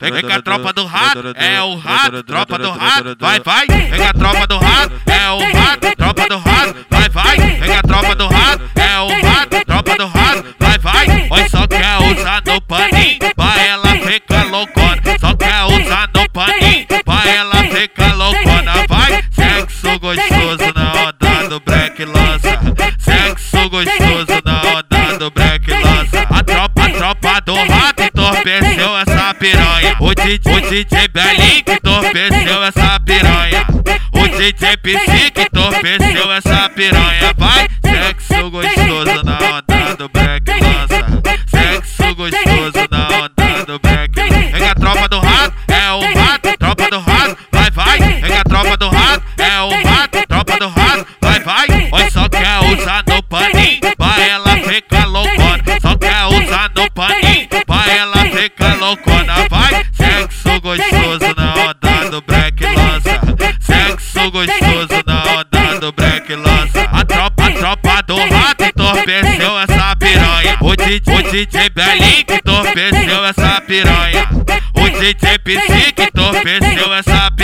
Vem com a tropa do rato, é o rato, tropa do rato, vai, vai. Vem com a tropa do rato, é o rato, tropa do rato, vai, vai. Vem com a tropa do rato, é o rato, tropa do rato, vai, vai. Oi, só quer usar no paninho, pra ela ficar loucona. Só quer usar no paninho, pra ela ficar loucona. Vai, sexo gostoso na onda do break lança. Sexo gostoso na piranha. O DJ, o DJ Belinho que entorpeceu essa piranha. O DJ PC que entorpeceu essa piranha. Vai, sexo gostoso na onda do break lança. Sexo gostoso na onda do break. Vem a tropa do rato, é o rato, tropa do rato, vai, vai. Vem a tropa do rato, é o rato, tropa do rato, vai, vai. Oi, só quer usar no loucona. Vai, sexo gostoso na onda do break lança. Sexo gostoso na onda do break lança. A tropa, a tropa do rato entorpeceu essa piranha. O DJ, o DJ Belinho que entorpeceu essa piranha. O DJ PC que entorpeceu essa piranha.